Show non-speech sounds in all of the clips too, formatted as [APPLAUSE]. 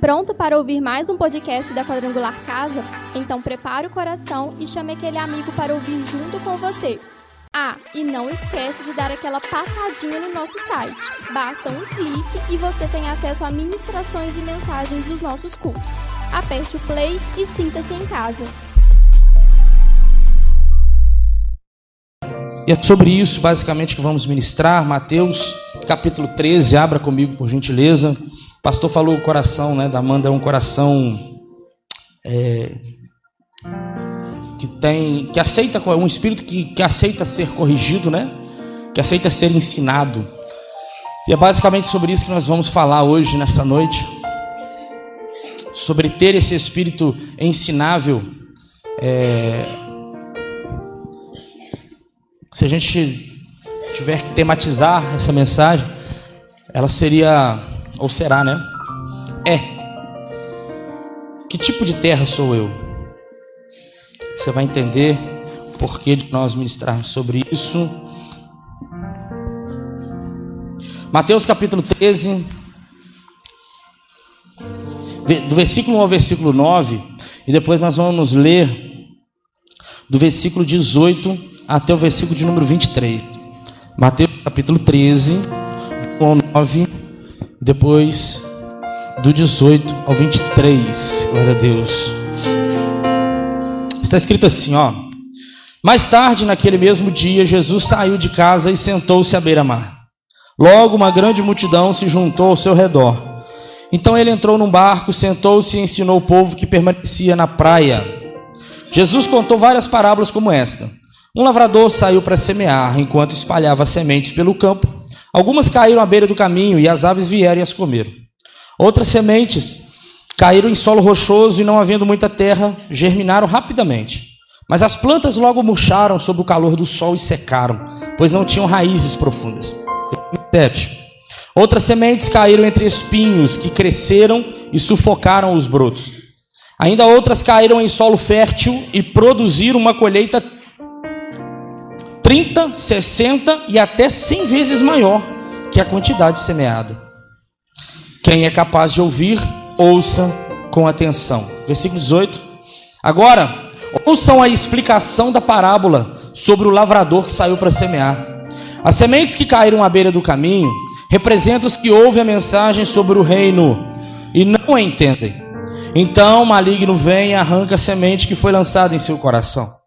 Pronto para ouvir mais um podcast da Quadrangular Casa? Então prepare o coração e chame aquele amigo para ouvir junto com você. Ah, e não esquece de dar aquela passadinha no nosso site. Basta um clique e você tem acesso a ministrações e mensagens dos nossos cultos. Aperte o play e sinta-se em casa. E é sobre isso, basicamente, que vamos ministrar. Mateus, capítulo 13. Abra comigo, por gentileza. O pastor falou o coração né, da Amanda é um coração é, que tem, que aceita, um espírito que, que aceita ser corrigido, né? Que aceita ser ensinado. E é basicamente sobre isso que nós vamos falar hoje, nessa noite. Sobre ter esse espírito ensinável. É, se a gente tiver que tematizar essa mensagem, ela seria, ou será, né? É. Que tipo de terra sou eu? Você vai entender o porquê de nós ministrarmos sobre isso. Mateus capítulo 13, do versículo 1 ao versículo 9, e depois nós vamos ler do versículo 18 até o versículo de número 23. Mateus capítulo 13, 9, depois do 18 ao 23. Glória a Deus. Está escrito assim, ó. Mais tarde, naquele mesmo dia, Jesus saiu de casa e sentou-se à beira-mar. Logo, uma grande multidão se juntou ao seu redor. Então ele entrou num barco, sentou-se e ensinou o povo que permanecia na praia. Jesus contou várias parábolas como esta. Um lavrador saiu para semear, enquanto espalhava sementes pelo campo. Algumas caíram à beira do caminho e as aves vieram e as comeram. Outras sementes caíram em solo rochoso e, não havendo muita terra, germinaram rapidamente. Mas as plantas logo murcharam sob o calor do sol e secaram, pois não tinham raízes profundas. 7. Outras sementes caíram entre espinhos que cresceram e sufocaram os brotos. Ainda outras caíram em solo fértil e produziram uma colheita 30, 60 e até 100 vezes maior que a quantidade semeada. Quem é capaz de ouvir, ouça com atenção. Versículo 18. Agora, ouçam a explicação da parábola sobre o lavrador que saiu para semear. As sementes que caíram à beira do caminho representam os que ouvem a mensagem sobre o reino e não a entendem. Então o maligno vem e arranca a semente que foi lançada em seu coração.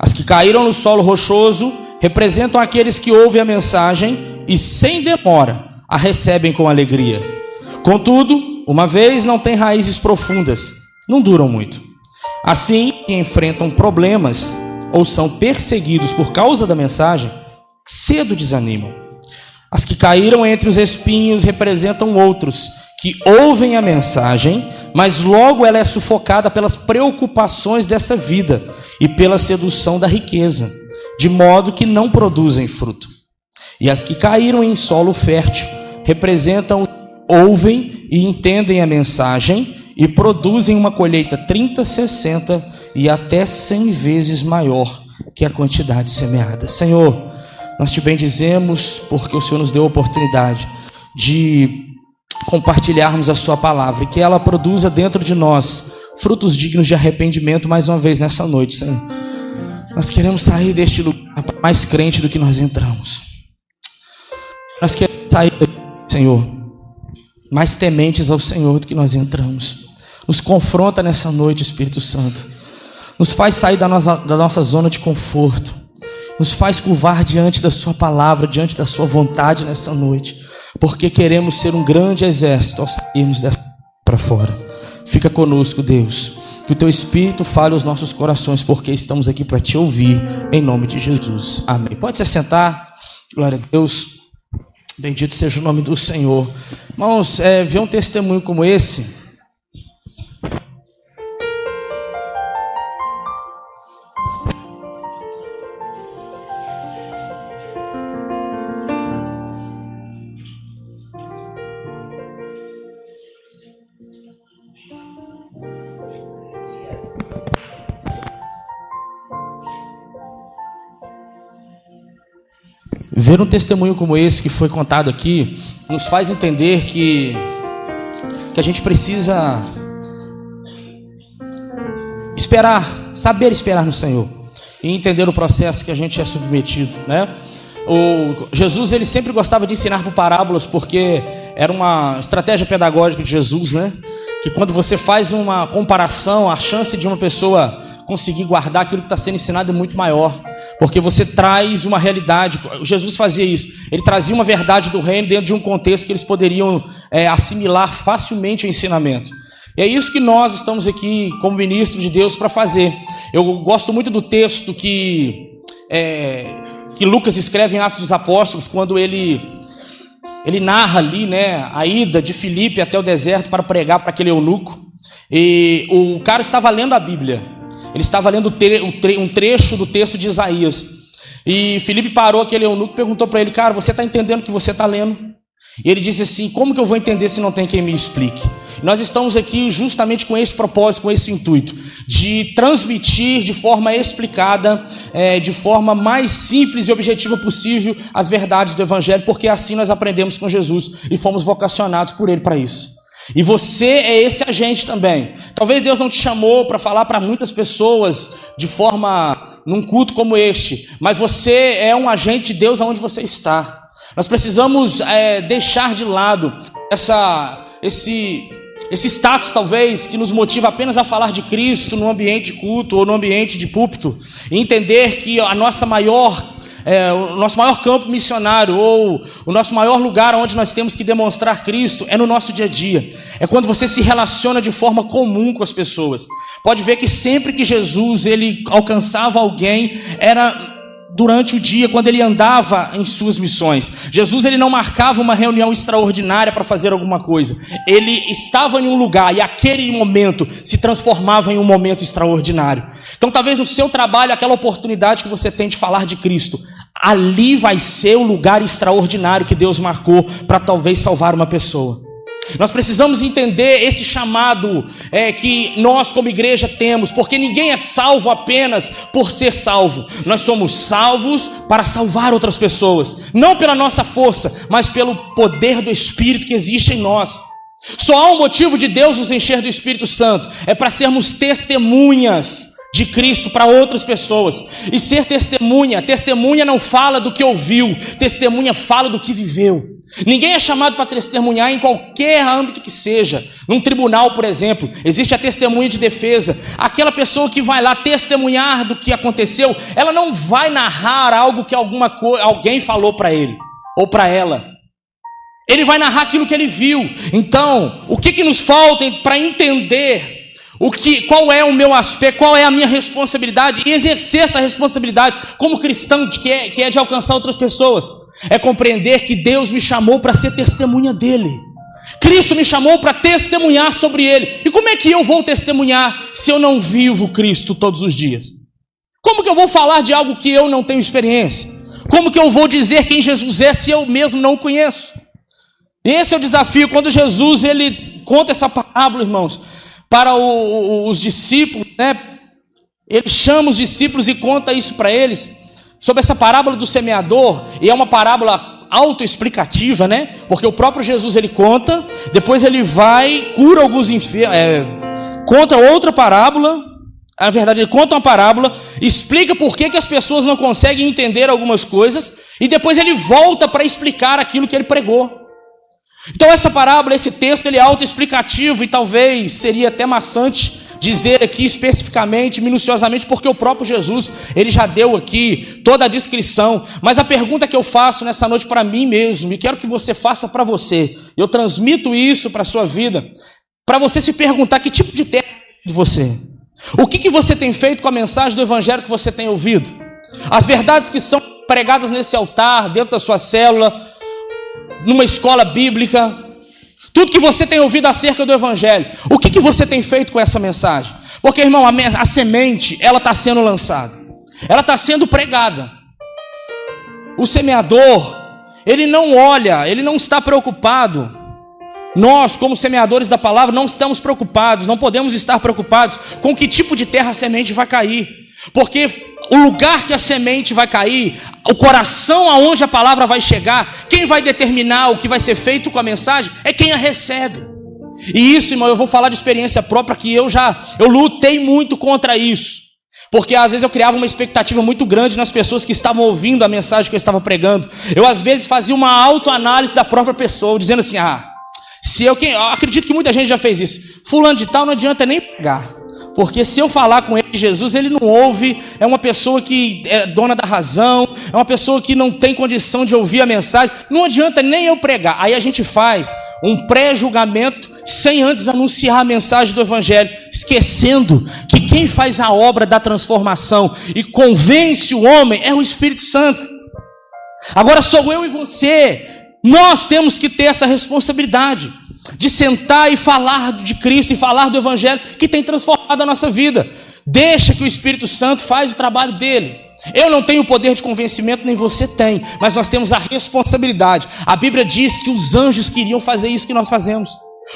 As que caíram no solo rochoso representam aqueles que ouvem a mensagem e, sem demora, a recebem com alegria. Contudo, uma vez não têm raízes profundas, não duram muito. Assim, enfrentam problemas ou são perseguidos por causa da mensagem, cedo desanimam. As que caíram entre os espinhos representam outros que ouvem a mensagem, mas logo ela é sufocada pelas preocupações dessa vida e pela sedução da riqueza, de modo que não produzem fruto. E as que caíram em solo fértil representam, ouvem e entendem a mensagem e produzem uma colheita 30, 60 e até 100 vezes maior que a quantidade semeada. Senhor, nós te bendizemos porque o Senhor nos deu a oportunidade de compartilharmos a Sua palavra e que ela produza dentro de nós frutos dignos de arrependimento mais uma vez nessa noite, Senhor. Nós queremos sair deste lugar mais crente do que nós entramos. Nós queremos sair, Senhor, mais tementes ao Senhor do que nós entramos. Nos confronta nessa noite, Espírito Santo. Nos faz sair da nossa, da nossa zona de conforto. Nos faz curvar diante da Sua palavra, diante da Sua vontade nessa noite porque queremos ser um grande exército ao sairmos para fora. Fica conosco, Deus. Que o teu Espírito fale aos nossos corações, porque estamos aqui para te ouvir, em nome de Jesus. Amém. Pode se sentar. Glória a Deus. Bendito seja o nome do Senhor. Irmãos, é, ver um testemunho como esse Ver um testemunho como esse que foi contado aqui nos faz entender que que a gente precisa esperar, saber esperar no Senhor e entender o processo que a gente é submetido, né? O Jesus ele sempre gostava de ensinar por parábolas porque era uma estratégia pedagógica de Jesus, né? Que quando você faz uma comparação, a chance de uma pessoa conseguir guardar aquilo que está sendo ensinado é muito maior, porque você traz uma realidade. Jesus fazia isso, ele trazia uma verdade do reino dentro de um contexto que eles poderiam é, assimilar facilmente o ensinamento. E é isso que nós estamos aqui, como ministros de Deus, para fazer. Eu gosto muito do texto que, é, que Lucas escreve em Atos dos Apóstolos, quando ele, ele narra ali né, a ida de Filipe até o deserto para pregar para aquele eunuco. E o cara estava lendo a Bíblia, ele estava lendo um trecho do texto de Isaías. E Filipe parou aquele eunuco e perguntou para ele: Cara, você está entendendo o que você está lendo? E ele disse assim: Como que eu vou entender se não tem quem me explique? Nós estamos aqui justamente com esse propósito, com esse intuito, de transmitir de forma explicada, é, de forma mais simples e objetiva possível, as verdades do Evangelho, porque assim nós aprendemos com Jesus e fomos vocacionados por Ele para isso. E você é esse agente também. Talvez Deus não te chamou para falar para muitas pessoas de forma num culto como este, mas você é um agente de Deus aonde você está. Nós precisamos é, deixar de lado essa, esse esse status, talvez, que nos motiva apenas a falar de Cristo no ambiente culto ou no ambiente de púlpito, e entender que a nossa maior, é, o nosso maior campo missionário ou o nosso maior lugar onde nós temos que demonstrar Cristo é no nosso dia a dia. É quando você se relaciona de forma comum com as pessoas. Pode ver que sempre que Jesus ele alcançava alguém, era durante o dia quando ele andava em suas missões. Jesus ele não marcava uma reunião extraordinária para fazer alguma coisa. Ele estava em um lugar e aquele momento se transformava em um momento extraordinário. Então talvez no seu trabalho aquela oportunidade que você tem de falar de Cristo, ali vai ser o lugar extraordinário que Deus marcou para talvez salvar uma pessoa. Nós precisamos entender esse chamado é, que nós, como igreja, temos, porque ninguém é salvo apenas por ser salvo. Nós somos salvos para salvar outras pessoas, não pela nossa força, mas pelo poder do Espírito que existe em nós. Só há um motivo de Deus nos encher do Espírito Santo, é para sermos testemunhas de Cristo para outras pessoas. E ser testemunha, testemunha não fala do que ouviu, testemunha fala do que viveu. Ninguém é chamado para testemunhar em qualquer âmbito que seja. Num tribunal, por exemplo, existe a testemunha de defesa. Aquela pessoa que vai lá testemunhar do que aconteceu, ela não vai narrar algo que alguma alguém falou para ele ou para ela. Ele vai narrar aquilo que ele viu. Então, o que, que nos falta para entender o que, qual é o meu aspecto, qual é a minha responsabilidade e exercer essa responsabilidade como cristão de que é, que é de alcançar outras pessoas. É compreender que Deus me chamou para ser testemunha dele. Cristo me chamou para testemunhar sobre ele. E como é que eu vou testemunhar se eu não vivo Cristo todos os dias? Como que eu vou falar de algo que eu não tenho experiência? Como que eu vou dizer quem Jesus é se eu mesmo não o conheço? Esse é o desafio quando Jesus ele conta essa parábola, irmãos para o, os discípulos, né? Ele chama os discípulos e conta isso para eles sobre essa parábola do semeador, e é uma parábola autoexplicativa, né? Porque o próprio Jesus ele conta, depois ele vai, cura alguns enfermos, é, conta outra parábola, na verdade ele conta uma parábola, explica por que, que as pessoas não conseguem entender algumas coisas, e depois ele volta para explicar aquilo que ele pregou. Então essa parábola, esse texto, ele é autoexplicativo e talvez seria até maçante dizer aqui especificamente, minuciosamente, porque o próprio Jesus, ele já deu aqui toda a descrição. Mas a pergunta que eu faço nessa noite para mim mesmo, e quero que você faça para você, eu transmito isso para a sua vida, para você se perguntar que tipo de terra é de você. O que, que você tem feito com a mensagem do Evangelho que você tem ouvido? As verdades que são pregadas nesse altar, dentro da sua célula, numa escola bíblica, tudo que você tem ouvido acerca do Evangelho, o que, que você tem feito com essa mensagem? Porque, irmão, a, a semente, ela está sendo lançada, ela está sendo pregada. O semeador, ele não olha, ele não está preocupado. Nós, como semeadores da palavra, não estamos preocupados, não podemos estar preocupados com que tipo de terra a semente vai cair. Porque o lugar que a semente vai cair, o coração aonde a palavra vai chegar, quem vai determinar o que vai ser feito com a mensagem é quem a recebe. E isso, irmão, eu vou falar de experiência própria que eu já eu lutei muito contra isso. Porque às vezes eu criava uma expectativa muito grande nas pessoas que estavam ouvindo a mensagem que eu estava pregando. Eu às vezes fazia uma autoanálise da própria pessoa, dizendo assim: "Ah, se eu, quem, eu acredito que muita gente já fez isso. Fulano de tal não adianta nem pegar. Porque se eu falar com ele de Jesus, ele não ouve, é uma pessoa que é dona da razão, é uma pessoa que não tem condição de ouvir a mensagem, não adianta nem eu pregar. Aí a gente faz um pré-julgamento sem antes anunciar a mensagem do Evangelho, esquecendo que quem faz a obra da transformação e convence o homem é o Espírito Santo. Agora sou eu e você, nós temos que ter essa responsabilidade de sentar e falar de Cristo e falar do Evangelho que tem transformado a nossa vida. Deixa que o Espírito Santo faz o trabalho dele. Eu não tenho o poder de convencimento, nem você tem, mas nós temos a responsabilidade. A Bíblia diz que os anjos queriam fazer isso que nós fazemos.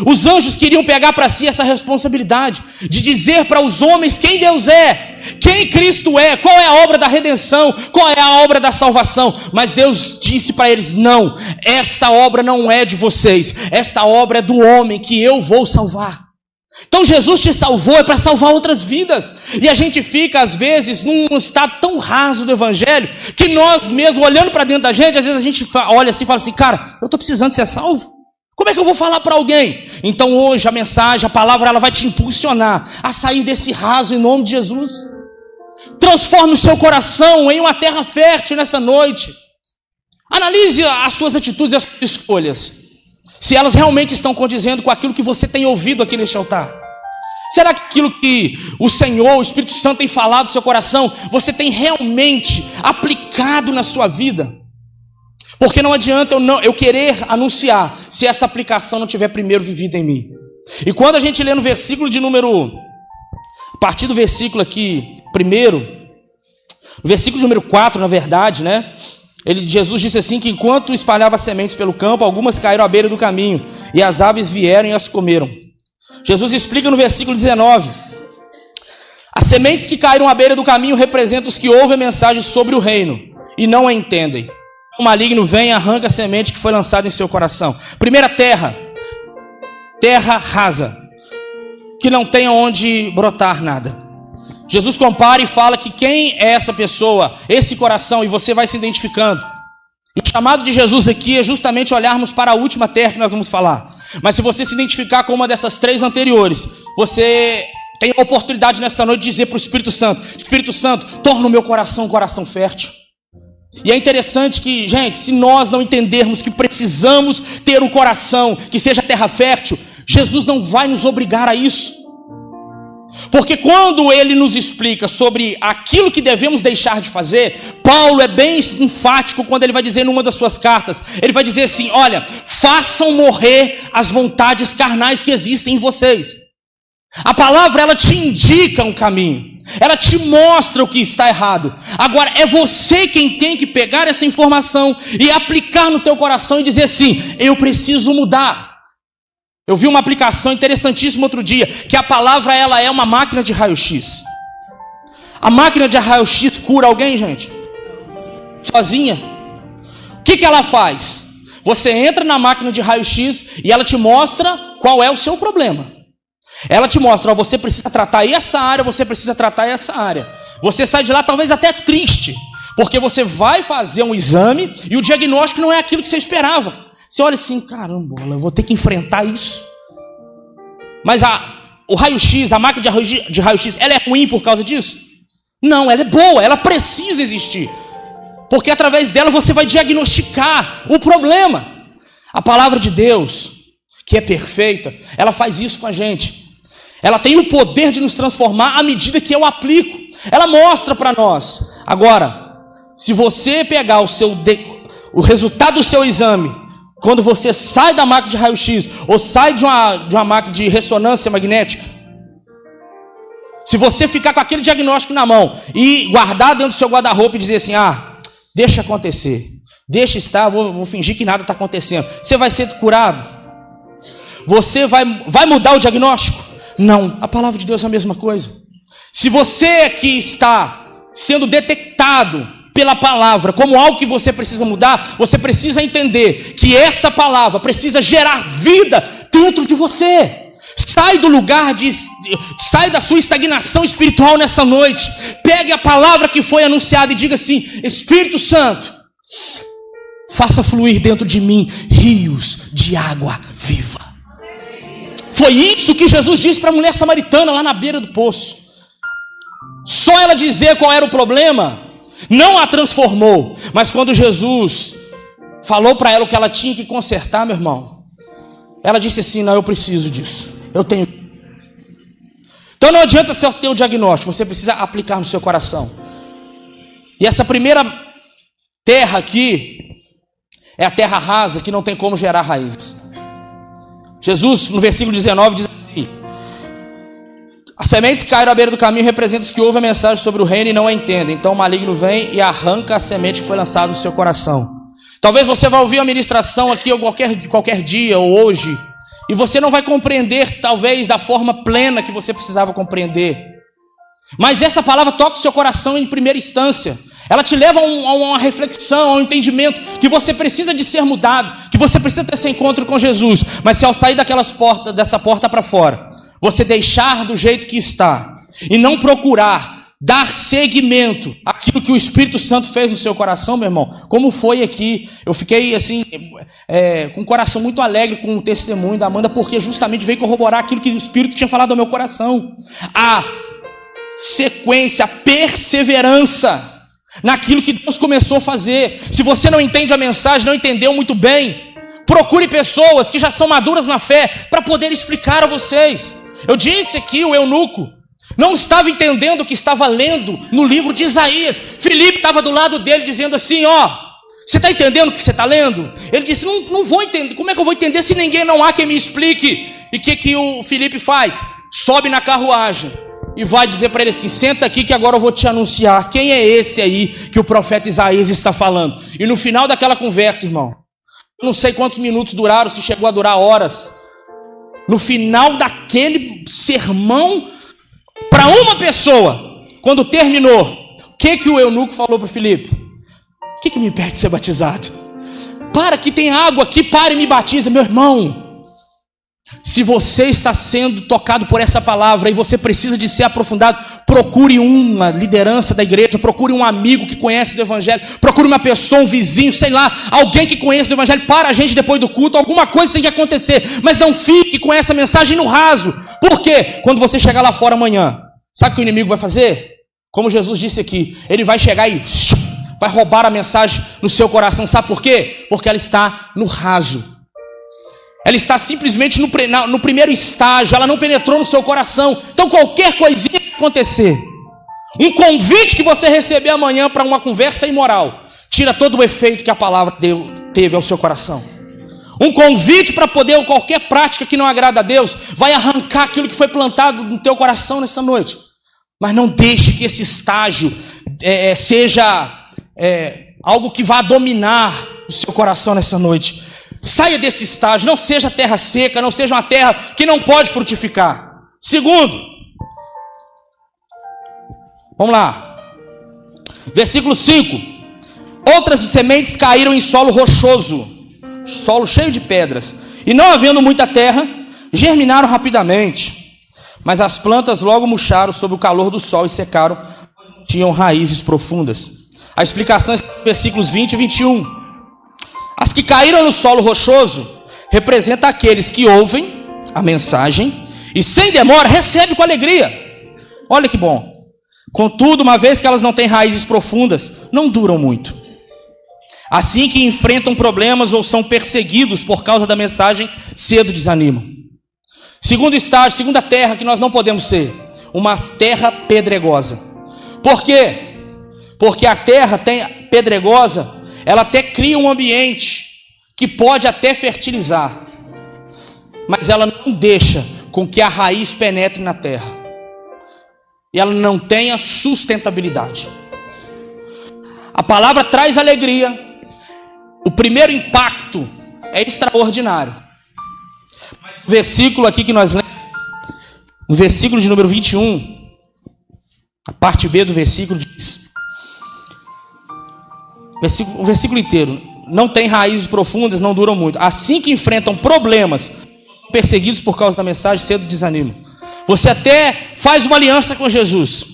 Os anjos queriam pegar para si essa responsabilidade de dizer para os homens quem Deus é, quem Cristo é, qual é a obra da redenção, qual é a obra da salvação. Mas Deus disse para eles: não, esta obra não é de vocês, esta obra é do homem que eu vou salvar. Então Jesus te salvou é para salvar outras vidas. E a gente fica, às vezes, num estado tão raso do Evangelho, que nós mesmos, olhando para dentro da gente, às vezes a gente olha assim e fala assim: cara, eu estou precisando ser salvo. Como é que eu vou falar para alguém? Então hoje a mensagem, a palavra, ela vai te impulsionar a sair desse raso em nome de Jesus. Transforme o seu coração em uma terra fértil nessa noite. Analise as suas atitudes e as suas escolhas. Se elas realmente estão condizendo com aquilo que você tem ouvido aqui neste altar. Será que aquilo que o Senhor, o Espírito Santo tem falado no seu coração, você tem realmente aplicado na sua vida? Porque não adianta eu, não, eu querer anunciar se essa aplicação não tiver primeiro vivido em mim. E quando a gente lê no versículo de número. A partir do versículo aqui, primeiro. No versículo de número 4, na verdade, né? Ele, Jesus disse assim: que enquanto espalhava sementes pelo campo, algumas caíram à beira do caminho, e as aves vieram e as comeram. Jesus explica no versículo 19: As sementes que caíram à beira do caminho representam os que ouvem a mensagem sobre o reino e não a entendem o maligno vem e arranca a semente que foi lançada em seu coração. Primeira terra, terra rasa, que não tem onde brotar nada. Jesus compara e fala que quem é essa pessoa, esse coração, e você vai se identificando. O chamado de Jesus aqui é justamente olharmos para a última terra que nós vamos falar. Mas se você se identificar com uma dessas três anteriores, você tem a oportunidade nessa noite de dizer para o Espírito Santo: Espírito Santo, torna o meu coração um coração fértil. E é interessante que, gente, se nós não entendermos que precisamos ter um coração que seja terra fértil, Jesus não vai nos obrigar a isso. Porque quando ele nos explica sobre aquilo que devemos deixar de fazer, Paulo é bem enfático quando ele vai dizer numa das suas cartas: ele vai dizer assim: olha, façam morrer as vontades carnais que existem em vocês. A palavra ela te indica um caminho, ela te mostra o que está errado. Agora é você quem tem que pegar essa informação e aplicar no teu coração e dizer assim: eu preciso mudar. Eu vi uma aplicação interessantíssima outro dia, que a palavra ela é uma máquina de raio-x. A máquina de raio-x cura alguém, gente? Sozinha? O que, que ela faz? Você entra na máquina de raio-x e ela te mostra qual é o seu problema. Ela te mostra, ó, você precisa tratar essa área, você precisa tratar essa área. Você sai de lá talvez até triste, porque você vai fazer um exame e o diagnóstico não é aquilo que você esperava. Você olha assim, caramba, eu vou ter que enfrentar isso. Mas a, o raio-x, a máquina de raio-x, ela é ruim por causa disso? Não, ela é boa, ela precisa existir. Porque através dela você vai diagnosticar o problema. A palavra de Deus, que é perfeita, ela faz isso com a gente. Ela tem o poder de nos transformar à medida que eu aplico. Ela mostra para nós. Agora, se você pegar o seu de... o resultado do seu exame, quando você sai da máquina de raio-x ou sai de uma, de uma máquina de ressonância magnética, se você ficar com aquele diagnóstico na mão e guardar dentro do seu guarda-roupa e dizer assim: ah, deixa acontecer, deixa estar, vou, vou fingir que nada está acontecendo, você vai ser curado. Você vai, vai mudar o diagnóstico? Não, a palavra de Deus é a mesma coisa. Se você que está sendo detectado pela palavra como algo que você precisa mudar, você precisa entender que essa palavra precisa gerar vida dentro de você. Sai do lugar de, sai da sua estagnação espiritual nessa noite. Pegue a palavra que foi anunciada e diga assim: Espírito Santo, faça fluir dentro de mim rios de água viva. Foi isso que Jesus disse para a mulher samaritana lá na beira do poço. Só ela dizer qual era o problema não a transformou, mas quando Jesus falou para ela o que ela tinha que consertar, meu irmão, ela disse assim: Não, eu preciso disso. Eu tenho. Então não adianta ser o diagnóstico, você precisa aplicar no seu coração. E essa primeira terra aqui é a terra rasa que não tem como gerar raízes. Jesus, no versículo 19, diz assim: As sementes que caíram à beira do caminho representam os que ouvem a mensagem sobre o reino e não a entendem. Então o maligno vem e arranca a semente que foi lançada no seu coração. Talvez você vá ouvir a ministração aqui qualquer, qualquer dia ou hoje, e você não vai compreender, talvez, da forma plena que você precisava compreender. Mas essa palavra toca o seu coração em primeira instância. Ela te leva a, um, a uma reflexão, a um entendimento que você precisa de ser mudado, que você precisa ter esse encontro com Jesus. Mas se ao sair daquelas portas, dessa porta para fora, você deixar do jeito que está e não procurar dar seguimento àquilo que o Espírito Santo fez no seu coração, meu irmão, como foi aqui. Eu fiquei assim, é, com o coração muito alegre com o testemunho da Amanda, porque justamente veio corroborar aquilo que o Espírito tinha falado ao meu coração. A sequência, a perseverança naquilo que Deus começou a fazer. Se você não entende a mensagem, não entendeu muito bem, procure pessoas que já são maduras na fé para poder explicar a vocês. Eu disse aqui o eunuco, não estava entendendo o que estava lendo no livro de Isaías. Felipe estava do lado dele dizendo assim: Ó, você está entendendo o que você está lendo? Ele disse: não, não vou entender. Como é que eu vou entender se ninguém não há quem me explique? E o que, que o Felipe faz? Sobe na carruagem e vai dizer para ele assim: senta aqui que agora eu vou te anunciar quem é esse aí que o profeta Isaías está falando. E no final daquela conversa, irmão, não sei quantos minutos duraram, se chegou a durar horas. No final daquele sermão, para uma pessoa, quando terminou, o que, que o eunuco falou para Filipe? O que, que me impede de ser batizado? Para que tem água aqui, pare e me batiza, meu irmão. Se você está sendo tocado por essa palavra e você precisa de ser aprofundado, procure uma liderança da igreja, procure um amigo que conhece do Evangelho, procure uma pessoa, um vizinho, sei lá, alguém que conhece do Evangelho, para a gente depois do culto, alguma coisa tem que acontecer, mas não fique com essa mensagem no raso, porque quando você chegar lá fora amanhã, sabe o que o inimigo vai fazer? Como Jesus disse aqui, ele vai chegar e vai roubar a mensagem no seu coração, sabe por quê? Porque ela está no raso. Ela está simplesmente no, no, primeiro estágio, ela não penetrou no seu coração. Então, qualquer coisinha que acontecer, um convite que você receber amanhã para uma conversa imoral, tira todo o efeito que a palavra deu, teve ao seu coração. Um convite para poder, qualquer prática que não agrada a Deus, vai arrancar aquilo que foi plantado no teu coração nessa noite. Mas não deixe que esse estágio é, é seja é, algo que vá dominar o seu coração nessa noite. Saia desse estágio, não seja terra seca, não seja uma terra que não pode frutificar. Segundo, vamos lá, versículo 5: Outras sementes caíram em solo rochoso, solo cheio de pedras, e não havendo muita terra, germinaram rapidamente, mas as plantas logo murcharam sob o calor do sol e secaram, tinham raízes profundas. A explicação está nos versículos 20 e 21. As que caíram no solo rochoso representam aqueles que ouvem a mensagem e sem demora recebem com alegria. Olha que bom. Contudo, uma vez que elas não têm raízes profundas, não duram muito. Assim que enfrentam problemas ou são perseguidos por causa da mensagem, cedo desanimam. Segundo estágio, segunda terra que nós não podemos ser, uma terra pedregosa. Por quê? Porque a terra tem pedregosa ela até cria um ambiente que pode até fertilizar, mas ela não deixa com que a raiz penetre na terra. E ela não tenha sustentabilidade. A palavra traz alegria. O primeiro impacto é extraordinário. Mas o versículo aqui que nós lemos, o versículo de número 21, a parte B do versículo diz: Versículo, o versículo inteiro. Não tem raízes profundas, não duram muito. Assim que enfrentam problemas, perseguidos por causa da mensagem, cedo desanimam. Você até faz uma aliança com Jesus,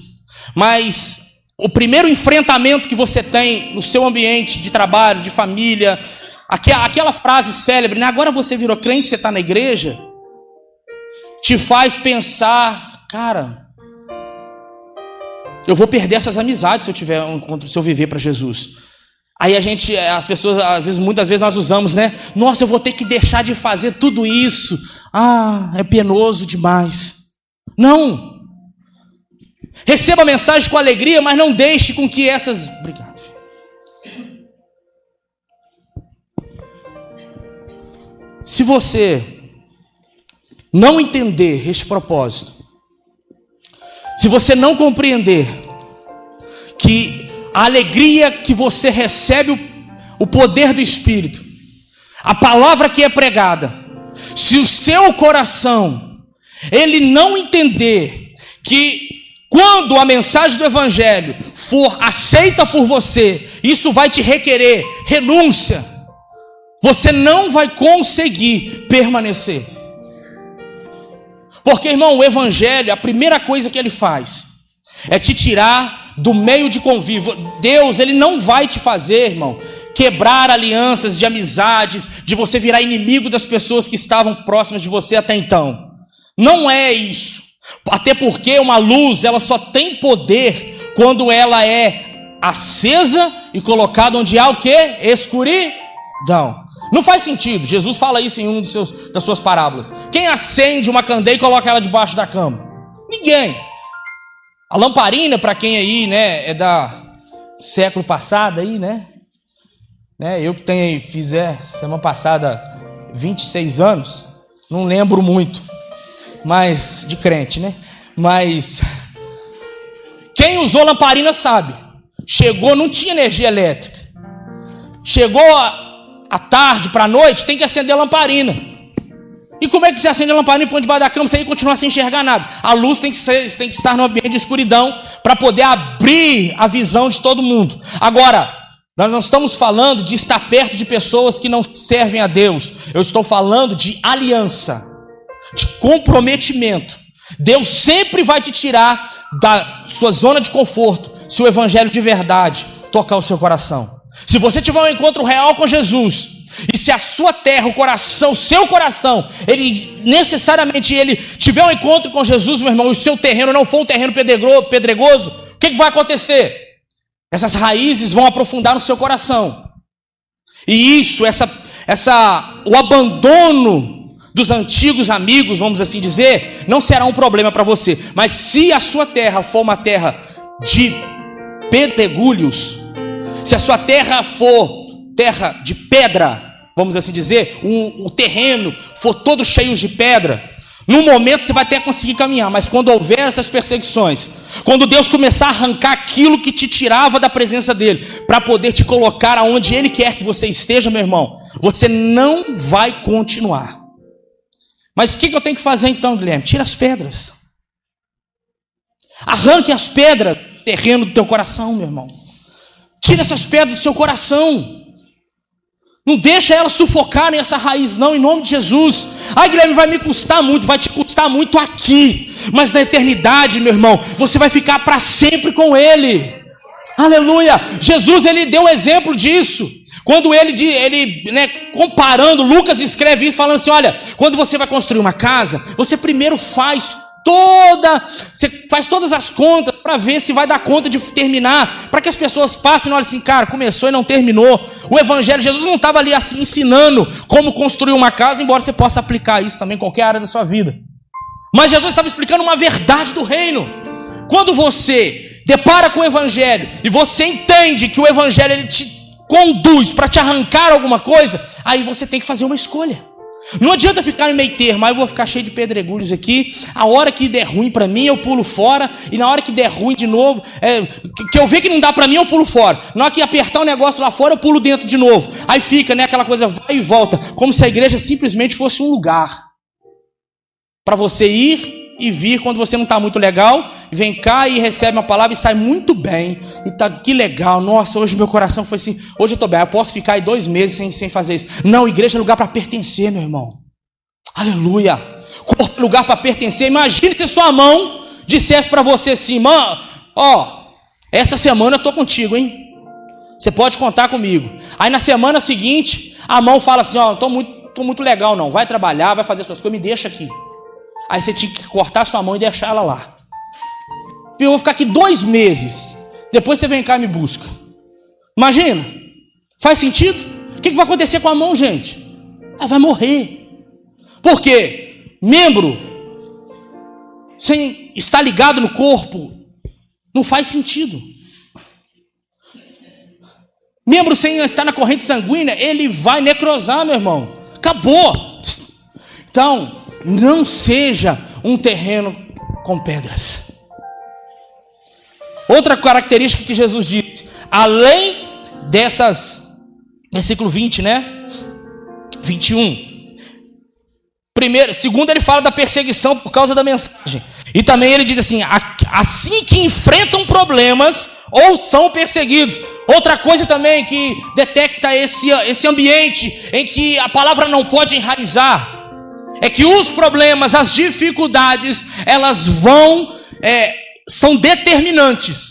mas o primeiro enfrentamento que você tem no seu ambiente de trabalho, de família, aquela frase célebre, né? agora você virou crente, você está na igreja, te faz pensar, cara, eu vou perder essas amizades se eu tiver se eu viver para Jesus. Aí a gente, as pessoas, às vezes, muitas vezes nós usamos, né? Nossa, eu vou ter que deixar de fazer tudo isso. Ah, é penoso demais. Não. Receba a mensagem com alegria, mas não deixe com que essas. Obrigado. Se você não entender este propósito, se você não compreender que a alegria que você recebe o, o poder do Espírito, a palavra que é pregada, se o seu coração ele não entender que quando a mensagem do Evangelho for aceita por você, isso vai te requerer renúncia, você não vai conseguir permanecer. Porque, irmão, o Evangelho, a primeira coisa que ele faz é te tirar do meio de convívio. Deus, ele não vai te fazer, irmão, quebrar alianças de amizades, de você virar inimigo das pessoas que estavam próximas de você até então. Não é isso. Até porque uma luz, ela só tem poder quando ela é acesa e colocada onde há o que? Escuridão. Não faz sentido. Jesus fala isso em um dos seus, das suas parábolas. Quem acende uma candeia e coloca ela debaixo da cama? Ninguém. A lamparina, para quem aí, né, é da século passado aí, né? né eu que tenho, fiz é, semana passada 26 anos, não lembro muito, mas de crente, né? Mas quem usou lamparina sabe. Chegou, não tinha energia elétrica. Chegou à tarde para a noite, tem que acender a lamparina. E como é que você acende a lamparina e põe debaixo da cama sem continuar sem enxergar nada? A luz tem que, ser, tem que estar no ambiente de escuridão para poder abrir a visão de todo mundo. Agora, nós não estamos falando de estar perto de pessoas que não servem a Deus. Eu estou falando de aliança, de comprometimento. Deus sempre vai te tirar da sua zona de conforto se o evangelho de verdade tocar o seu coração. Se você tiver um encontro real com Jesus, se a sua terra, o coração, o seu coração, ele necessariamente ele tiver um encontro com Jesus, meu irmão, e o seu terreno não for um terreno pedregoso, o que, que vai acontecer? Essas raízes vão aprofundar no seu coração. E isso, essa, essa, o abandono dos antigos amigos, vamos assim dizer, não será um problema para você. Mas se a sua terra for uma terra de pedregulhos, se a sua terra for terra de pedra, vamos assim dizer, o, o terreno for todo cheio de pedra, no momento você vai até conseguir caminhar, mas quando houver essas perseguições, quando Deus começar a arrancar aquilo que te tirava da presença dele, para poder te colocar aonde ele quer que você esteja, meu irmão, você não vai continuar. Mas o que, que eu tenho que fazer então, Guilherme? Tira as pedras. Arranque as pedras do terreno do teu coração, meu irmão. Tira essas pedras do seu coração. Não deixa ela sufocar nessa raiz, não, em nome de Jesus. Ai, Guilherme, vai me custar muito, vai te custar muito aqui, mas na eternidade, meu irmão, você vai ficar para sempre com Ele. Aleluia! Jesus, ele deu exemplo disso. Quando ele, ele né, comparando, Lucas escreve isso, falando assim: olha, quando você vai construir uma casa, você primeiro faz toda, você faz todas as contas para ver se vai dar conta de terminar, para que as pessoas passem e olhem assim, cara, começou e não terminou. O Evangelho, Jesus não estava ali assim ensinando como construir uma casa, embora você possa aplicar isso também em qualquer área da sua vida. Mas Jesus estava explicando uma verdade do reino. Quando você depara com o Evangelho e você entende que o Evangelho ele te conduz para te arrancar alguma coisa, aí você tem que fazer uma escolha. Não adianta ficar em meio termo, aí eu vou ficar cheio de pedregulhos aqui. A hora que der ruim para mim, eu pulo fora. E na hora que der ruim de novo, é, que eu ver que não dá para mim, eu pulo fora. Na hora que apertar o um negócio lá fora, eu pulo dentro de novo. Aí fica, né, aquela coisa vai e volta, como se a igreja simplesmente fosse um lugar para você ir e vir quando você não está muito legal, vem cá e recebe uma palavra e sai muito bem. E tá que legal, nossa, hoje meu coração foi assim, hoje eu estou bem, eu posso ficar aí dois meses sem, sem fazer isso. Não, igreja é lugar para pertencer, meu irmão. Aleluia. Corpo é lugar para pertencer. Imagine se sua mão dissesse para você assim, mano, ó, essa semana eu tô contigo, hein? Você pode contar comigo. Aí na semana seguinte, a mão fala assim, ó, não tô muito, tô muito legal não. Vai trabalhar, vai fazer suas coisas, me deixa aqui. Aí você tinha que cortar sua mão e deixar ela lá. Eu vou ficar aqui dois meses. Depois você vem cá e me busca. Imagina. Faz sentido? O que vai acontecer com a mão, gente? Ela vai morrer. Por quê? Membro sem estar ligado no corpo não faz sentido. Membro sem estar na corrente sanguínea, ele vai necrosar, meu irmão. Acabou. Então, não seja um terreno com pedras. Outra característica que Jesus disse, além dessas, versículo 20, né? 21. Primeiro, segundo, ele fala da perseguição por causa da mensagem. E também ele diz assim: assim que enfrentam problemas ou são perseguidos. Outra coisa também que detecta esse, esse ambiente em que a palavra não pode enraizar é que os problemas, as dificuldades, elas vão, é, são determinantes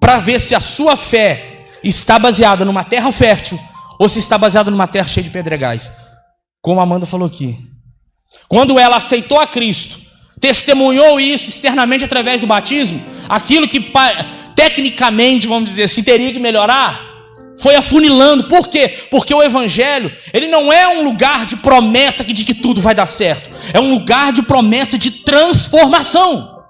para ver se a sua fé está baseada numa terra fértil ou se está baseada numa terra cheia de pedregais. Como a Amanda falou aqui. Quando ela aceitou a Cristo, testemunhou isso externamente através do batismo, aquilo que tecnicamente, vamos dizer assim, teria que melhorar, foi afunilando. Por quê? Porque o evangelho, ele não é um lugar de promessa de que tudo vai dar certo. É um lugar de promessa de transformação,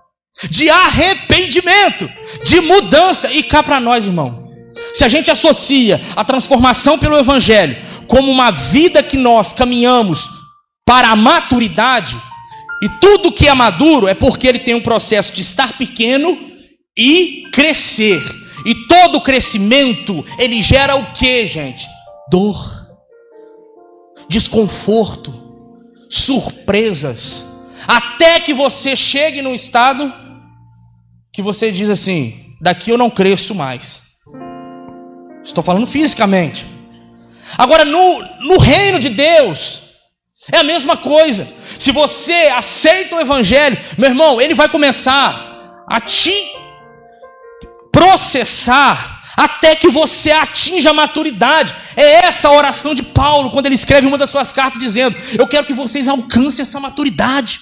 de arrependimento, de mudança. E cá para nós, irmão. Se a gente associa a transformação pelo evangelho como uma vida que nós caminhamos para a maturidade, e tudo que é maduro é porque ele tem um processo de estar pequeno e crescer. E todo crescimento, ele gera o que, gente? Dor, desconforto, surpresas, até que você chegue num estado que você diz assim: daqui eu não cresço mais. Estou falando fisicamente. Agora, no, no reino de Deus, é a mesma coisa. Se você aceita o Evangelho, meu irmão, ele vai começar a te processar até que você atinja a maturidade. É essa a oração de Paulo quando ele escreve uma das suas cartas dizendo: Eu quero que vocês alcancem essa maturidade.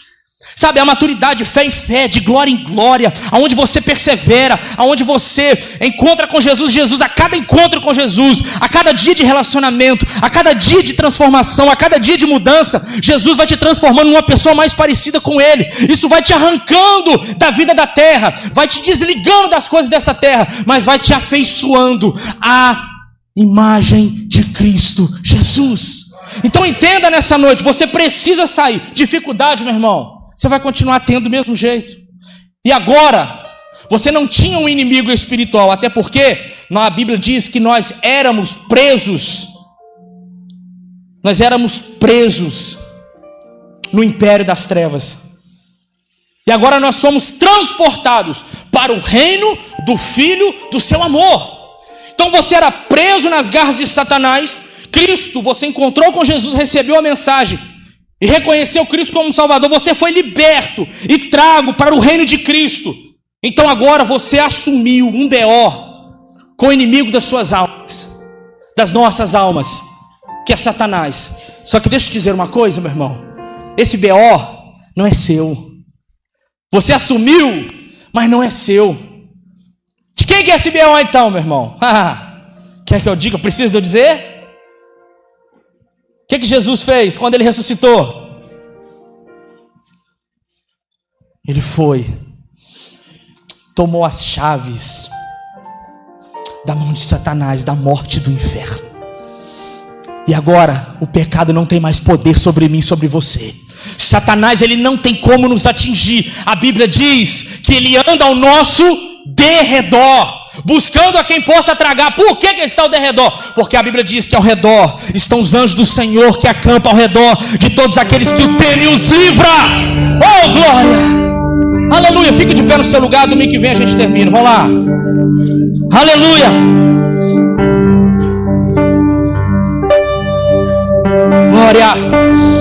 Sabe, a maturidade, fé em fé, de glória em glória, aonde você persevera, aonde você encontra com Jesus, Jesus, a cada encontro com Jesus, a cada dia de relacionamento, a cada dia de transformação, a cada dia de mudança, Jesus vai te transformando em uma pessoa mais parecida com Ele. Isso vai te arrancando da vida da terra, vai te desligando das coisas dessa terra, mas vai te afeiçoando à imagem de Cristo Jesus. Então entenda nessa noite, você precisa sair. Dificuldade, meu irmão você vai continuar tendo do mesmo jeito. E agora, você não tinha um inimigo espiritual, até porque a Bíblia diz que nós éramos presos, nós éramos presos no império das trevas. E agora nós somos transportados para o reino do Filho do seu amor. Então você era preso nas garras de Satanás, Cristo, você encontrou com Jesus, recebeu a mensagem e reconheceu Cristo como Salvador, você foi liberto e trago para o reino de Cristo. Então agora você assumiu um BO com o inimigo das suas almas, das nossas almas, que é Satanás. Só que deixa eu te dizer uma coisa, meu irmão. Esse BO não é seu. Você assumiu, mas não é seu. De quem que é esse BO então, meu irmão? [LAUGHS] Quer que eu diga? Precisa de eu dizer? O que, que Jesus fez quando ele ressuscitou? Ele foi, tomou as chaves da mão de Satanás, da morte do inferno. E agora o pecado não tem mais poder sobre mim, sobre você. Satanás ele não tem como nos atingir. A Bíblia diz que ele anda ao nosso derredor buscando a quem possa tragar. Por que, que está ao derredor? Porque a Bíblia diz que ao redor estão os anjos do Senhor que acampam ao redor de todos aqueles que o temem e os livra. Oh, glória! Aleluia! Fique de pé no seu lugar, domingo que vem a gente termina. Vamos lá. Aleluia! Glória!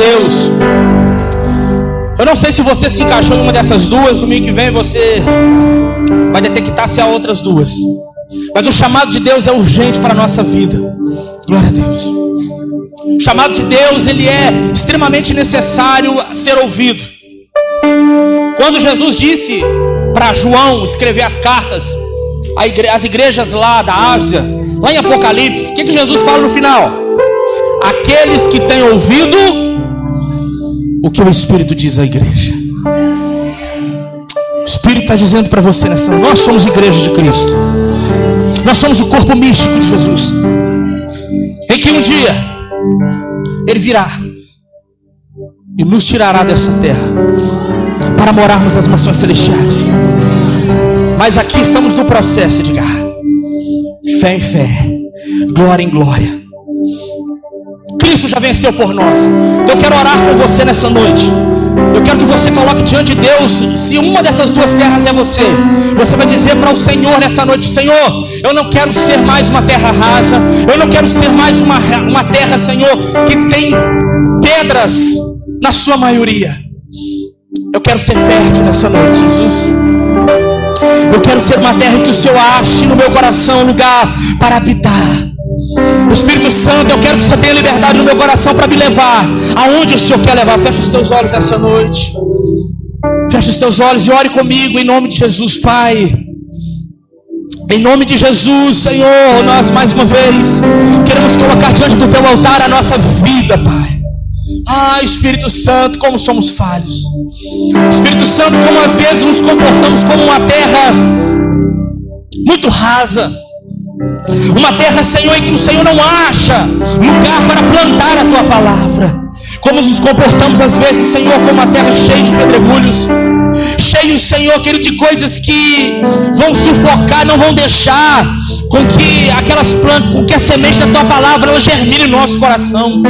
Deus. Eu não sei se você se encaixou em uma dessas duas. Domingo que vem você vai detectar se há outras duas. Mas o chamado de Deus é urgente para a nossa vida. Glória a Deus. O chamado de Deus, ele é extremamente necessário ser ouvido. Quando Jesus disse para João escrever as cartas, as igrejas lá da Ásia, lá em Apocalipse, o que, que Jesus fala no final? Aqueles que têm ouvido o que o Espírito diz à igreja. O Espírito está dizendo para você nessa nós somos igreja de Cristo. Nós somos o corpo místico de Jesus. Em que um dia Ele virá e nos tirará dessa terra para morarmos nas mansões celestiais. Mas aqui estamos no processo, guerra. Fé em fé, glória em glória. Cristo já venceu por nós. Então eu quero orar com você nessa noite. Eu quero que você coloque diante de Deus, se uma dessas duas terras é você, você vai dizer para o Senhor nessa noite: Senhor, eu não quero ser mais uma terra rasa, eu não quero ser mais uma, uma terra, Senhor, que tem pedras na sua maioria. Eu quero ser fértil nessa noite, Jesus. Eu quero ser uma terra que o Senhor ache no meu coração lugar para habitar. Espírito Santo, eu quero que você tenha liberdade no meu coração para me levar aonde o Senhor quer levar. Feche os teus olhos essa noite. Feche os teus olhos e ore comigo em nome de Jesus, Pai. Em nome de Jesus, Senhor, nós mais uma vez queremos colocar diante do teu altar a nossa vida, Pai. Ah, Espírito Santo, como somos falhos. Espírito Santo, como às vezes nos comportamos como uma terra muito rasa uma terra, Senhor, em que o Senhor não acha lugar para plantar a tua palavra. Como nos comportamos às vezes, Senhor, como uma terra cheia de pedregulhos, cheio, Senhor, querido, de coisas que vão sufocar, não vão deixar com que aquelas plantas, com que a semente da tua palavra ela germine no nosso coração.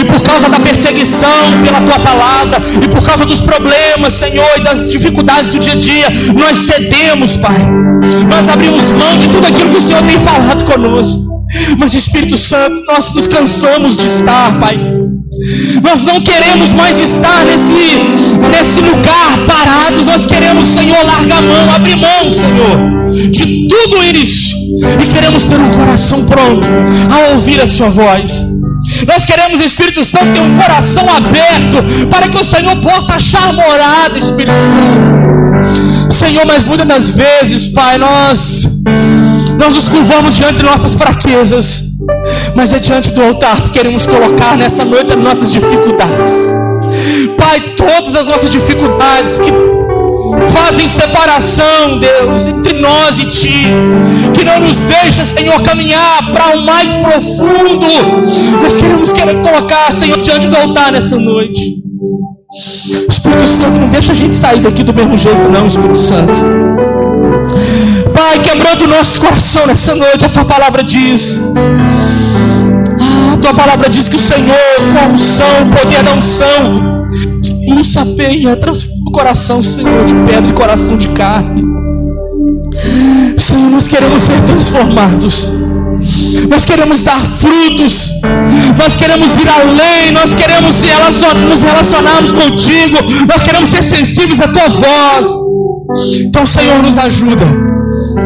E por causa da perseguição pela tua palavra, e por causa dos problemas, Senhor, e das dificuldades do dia a dia, nós cedemos, Pai. Nós abrimos mão de tudo aquilo que o Senhor tem falado conosco. Mas Espírito Santo, nós nos cansamos de estar, Pai. Nós não queremos mais estar nesse, nesse lugar parados. Nós queremos, Senhor, largar a mão, abrir mão, Senhor, de tudo isso. E queremos ter um coração pronto a ouvir a Sua voz. Nós queremos, Espírito Santo, ter um coração aberto para que o Senhor possa achar morada, Espírito Santo. Senhor, mas muitas das vezes, Pai, nós nós nos curvamos diante de nossas fraquezas, mas é diante do altar que queremos colocar nessa noite as nossas dificuldades. Pai, todas as nossas dificuldades que fazem separação, Deus, entre nós e Ti, que não nos deixa, Senhor, caminhar para o mais profundo. Nós queremos querer colocar, Senhor, diante do altar nessa noite. Espírito Santo, não deixa a gente sair daqui do mesmo jeito, não, Espírito Santo. Pai, quebrando o nosso coração nessa noite, a tua palavra diz. Ah, a tua palavra diz que o Senhor, com a unção, o poder da unção, expulsa a penha, transforma o coração, Senhor, de pedra e coração de carne. Senhor, nós queremos ser transformados. Nós queremos dar frutos, nós queremos ir além, nós queremos nos relacionarmos contigo, nós queremos ser sensíveis à tua voz. Então, Senhor, nos ajuda,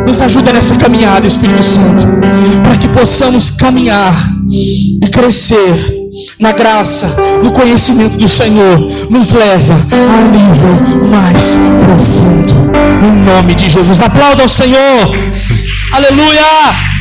nos ajuda nessa caminhada, Espírito Santo, para que possamos caminhar e crescer na graça, no conhecimento do Senhor, nos leva a um nível mais profundo. Em nome de Jesus, aplauda o Senhor, aleluia.